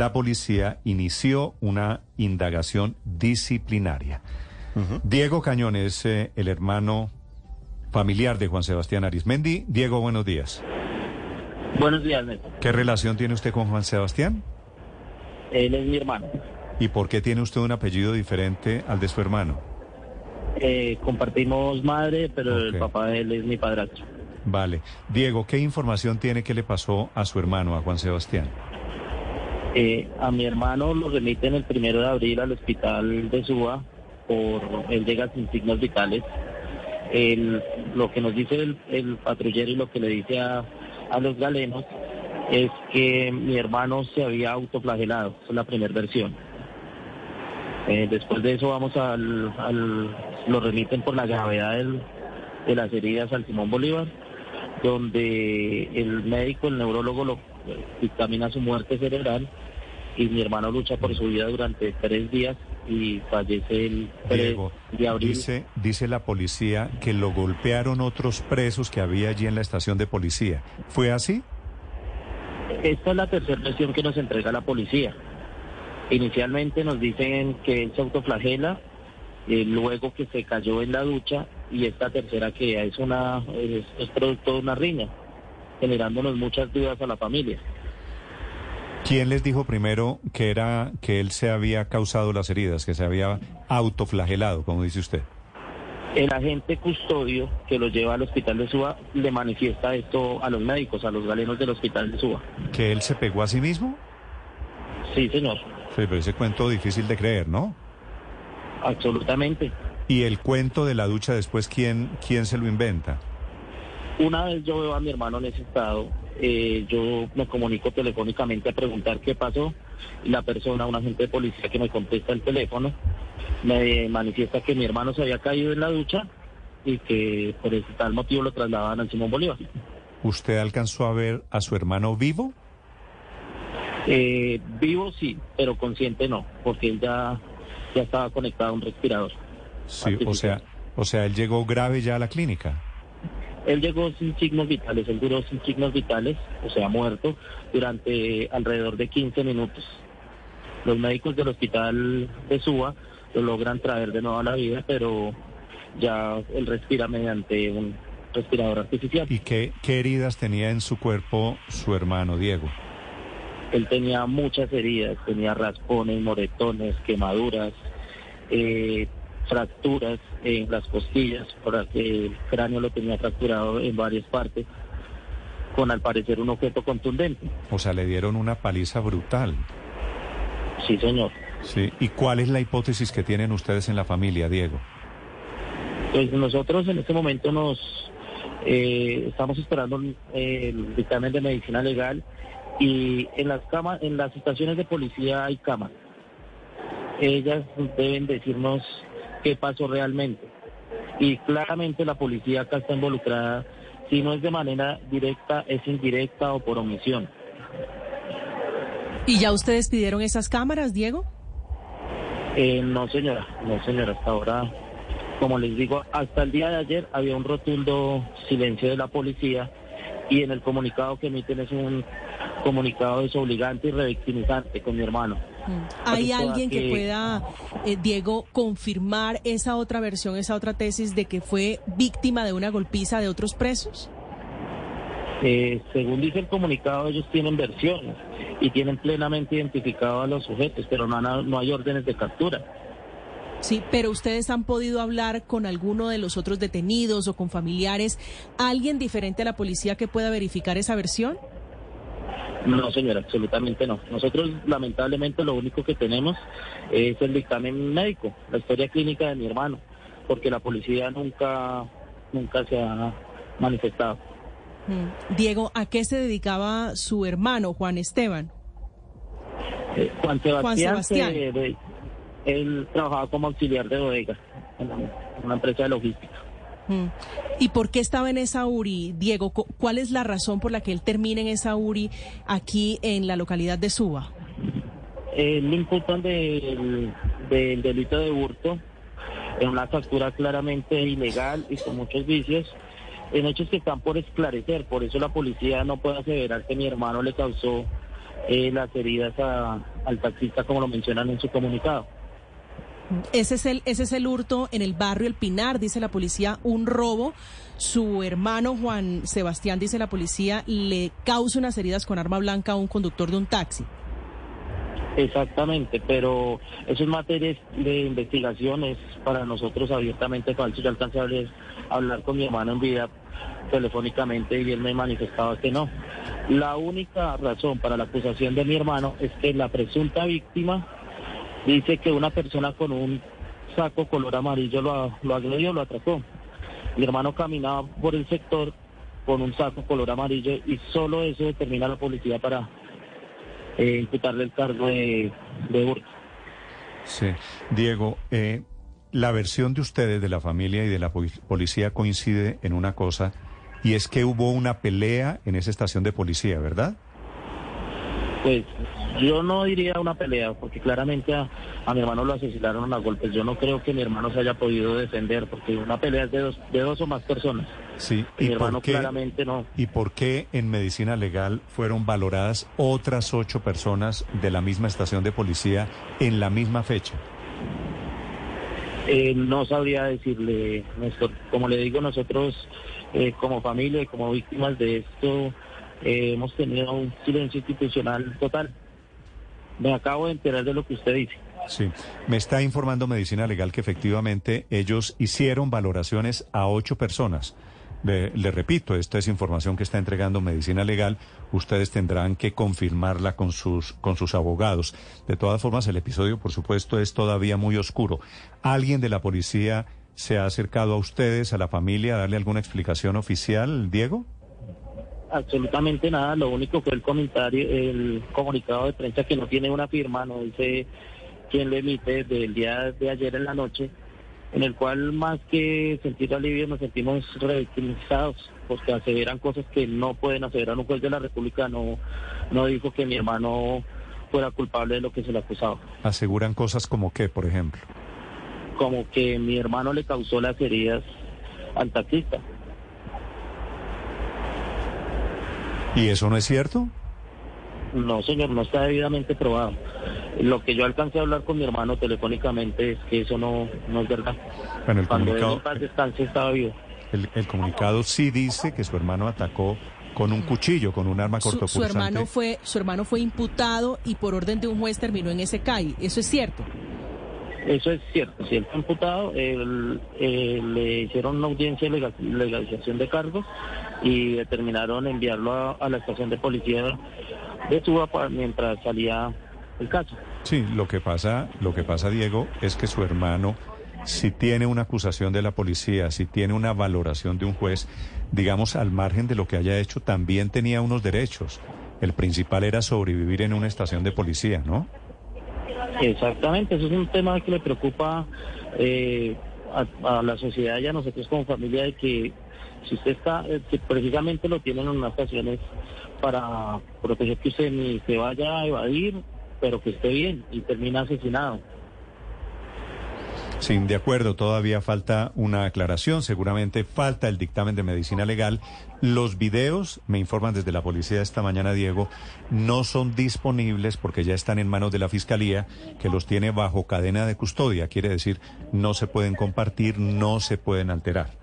la policía inició una indagación disciplinaria. Diego Cañones, eh, el hermano familiar de Juan Sebastián Arismendi. Diego, buenos días. Buenos días, Néstor. ¿Qué relación tiene usted con Juan Sebastián? Él es mi hermano. ¿Y por qué tiene usted un apellido diferente al de su hermano? Eh, compartimos madre, pero el papá de él es mi padrastro. Vale. Diego, ¿qué información tiene que le pasó a su hermano, a Juan Sebastián? Eh, a mi hermano lo remiten el primero de abril al hospital de Suba por él llega sin signos vitales. El- lo que nos dice el, patrullero y lo que le dice a, a los galenos es que mi hermano se había autoflagelado. Es la primera versión. Eh, después de eso vamos al, al- lo remiten por la gravedad de las heridas al Simón Bolívar, donde el médico, el neurólogo, lo dictamina su muerte cerebral y mi hermano lucha por su vida durante tres días y fallece el 3 Diego, de abril. dice, dice la policía que lo golpearon otros presos que había allí en la estación de policía. ¿Fue así? Esta es la tercera versión que nos entrega la policía. Inicialmente nos dicen que él se autoflagela, eh, luego que se cayó en la ducha y esta tercera que es una es, es producto de una riña, generándonos muchas dudas a la familia. ¿Quién les dijo primero que era que él se había causado las heridas, que se había autoflagelado, como dice usted? El agente custodio que lo lleva al hospital de Suba le manifiesta esto a los médicos, a los galenos del hospital de Suba. ¿Que él se pegó a sí mismo? Sí, señor, Sí, pero ese cuento difícil de creer, ¿no? absolutamente. Y el cuento de la ducha después, ¿quién, quién se lo inventa? Una vez yo veo a mi hermano en ese estado, eh, yo me comunico telefónicamente a preguntar qué pasó la persona, un agente de policía que me contesta el teléfono, me manifiesta que mi hermano se había caído en la ducha y que por ese tal motivo lo trasladaban al Simón Bolívar. ¿Usted alcanzó a ver a su hermano vivo? Eh, vivo sí, pero consciente no, porque él ya, ya estaba conectado a un respirador. Sí, o sea, o sea, él llegó grave ya a la clínica. Él llegó sin signos vitales, él duró sin signos vitales, o sea, muerto, durante alrededor de 15 minutos. Los médicos del hospital de Suba lo logran traer de nuevo a la vida, pero ya él respira mediante un respirador artificial. ¿Y qué, qué heridas tenía en su cuerpo su hermano Diego? Él tenía muchas heridas, tenía raspones, moretones, quemaduras, eh, fracturas en las costillas, por que el cráneo lo tenía fracturado en varias partes, con al parecer un objeto contundente. O sea, le dieron una paliza brutal. Sí, señor. Sí. ¿Y cuál es la hipótesis que tienen ustedes en la familia, Diego? Pues nosotros en este momento nos eh, estamos esperando el dictamen de medicina legal y en las camas, en las estaciones de policía hay cámaras. Ellas deben decirnos qué pasó realmente. Y claramente la policía acá está involucrada, si no es de manera directa, es indirecta o por omisión. ¿Y ya ustedes pidieron esas cámaras, Diego? Eh, no, señora, no, señora, hasta ahora, como les digo, hasta el día de ayer había un rotundo silencio de la policía y en el comunicado que emiten es un comunicado desobligante y revictimizante con mi hermano. ¿Hay Pues, alguien que que- pueda, eh, Diego, confirmar esa otra versión, esa otra tesis de que fue víctima de una golpiza de otros presos? Eh, según dice el comunicado, ellos tienen versiones y tienen plenamente identificado a los sujetos, pero no, no hay órdenes de captura. Sí, pero ustedes han podido hablar con alguno de los otros detenidos o con familiares, alguien diferente a la policía que pueda verificar esa versión? No, señora, absolutamente no. Nosotros, lamentablemente, lo único que tenemos es el dictamen médico, la historia clínica de mi hermano, porque la policía nunca, nunca se ha manifestado. Mm. Diego, ¿a qué se dedicaba su hermano, Juan Esteban? Eh, Juan Sebastián, Juan Sebastián. se- de- él trabajaba como auxiliar de bodega en una empresa de logística. Mm. ¿Y por qué estaba en esa URI, Diego? Cu- ¿Cuál es la razón por la que él termina en esa URI aquí en la localidad de Suba? Eh, le imputan del, del delito de hurto en una factura claramente ilegal y con muchos vicios, en hechos que están por esclarecer. Por eso la policía no puede aseverar que mi hermano le causó eh, las heridas al taxista como lo mencionan en su comunicado. Ese es, el, ese es el hurto en el barrio El Pinar, dice la policía, un robo. Su hermano Juan Sebastián, dice la policía, le causa unas heridas con arma blanca a un conductor de un taxi. Exactamente, pero eso es materia de investigación, es para nosotros abiertamente falso. Yo alcancé hablar con mi hermano en vida telefónicamente y él me manifestaba que no. La única razón para la acusación de mi hermano es que la presunta víctima dice que una persona con un saco color amarillo lo, lo agredió, lo atracó. Mi hermano caminaba por el sector con un saco color amarillo y solo eso determina la policía para eh, imputarle el cargo de, de Sí, Diego, eh, la versión de ustedes, de la familia y de la policía coincide en una cosa, y es que hubo una pelea en esa estación de policía, ¿verdad? Pues yo no diría una pelea, porque claramente a, mi hermano lo asesinaron a golpes. Yo no creo que mi hermano se haya podido defender, porque una pelea es de dos, de dos o más personas. Sí, y mi hermano claramente no. ¿Y por qué en medicina legal fueron valoradas otras ocho personas de la misma estación de policía en la misma fecha? Eh, no sabría decirle, Como le digo, nosotros eh, como familia y como víctimas de esto eh, hemos tenido un silencio institucional total. Me acabo de enterar de lo que usted dice. Sí, me está informando Medicina Legal que efectivamente ellos hicieron valoraciones a ocho personas. Le, repito, esta es información que está entregando Medicina Legal. Ustedes tendrán que confirmarla con sus, con sus abogados. De todas formas, el episodio, por supuesto, es todavía muy oscuro. ¿Alguien de la policía se ha acercado a ustedes, a la familia, a darle alguna explicación oficial, Diego? Absolutamente nada, lo único fue el comentario, el comunicado de prensa que no tiene una firma, no dice quién lo emite del día de ayer en la noche, en el cual más que sentir alivio nos sentimos revictimizados, porque aseveran cosas que no pueden aseverar un juez de la República, no, no dijo que mi hermano fuera culpable de lo que se le acusaba. ¿Aseguran cosas como qué, por ejemplo? Como que mi hermano le causó las heridas al taxista. ¿Y eso no es cierto? No, señor, no está debidamente probado. Lo que yo alcancé a hablar con mi hermano telefónicamente es que eso no, no es verdad. Bueno, el comunicado, estaba vivo. El, comunicado sí dice que su hermano atacó con un cuchillo, con un arma cortopunzante. Su, hermano fue, su hermano fue imputado y por orden de un juez terminó en ese CAI. ¿Eso es cierto? Eso es cierto. Si él fue imputado, le hicieron una audiencia de legalización de cargos y determinaron enviarlo a, la estación de policía de Suba mientras salía el caso. Sí, lo que pasa, lo que pasa, Diego, es que su hermano, si tiene una acusación de la policía, si tiene una valoración de un juez, digamos, al margen de lo que haya hecho, también tenía unos derechos. El principal era sobrevivir en una estación de policía, ¿no? Exactamente, eso es un tema que le preocupa eh, a, la sociedad y a nosotros como familia de que si usted está, eh, que precisamente lo tienen en unas ocasiones para proteger que usted ni se vaya a evadir, pero que esté bien y termina asesinado. Sí, de acuerdo, todavía falta una aclaración, seguramente falta el dictamen de medicina legal. Los videos, me informan desde la policía esta mañana, Diego, no son disponibles porque ya están en manos de la Fiscalía, que los tiene bajo cadena de custodia, quiere decir, no se pueden compartir, no se pueden alterar.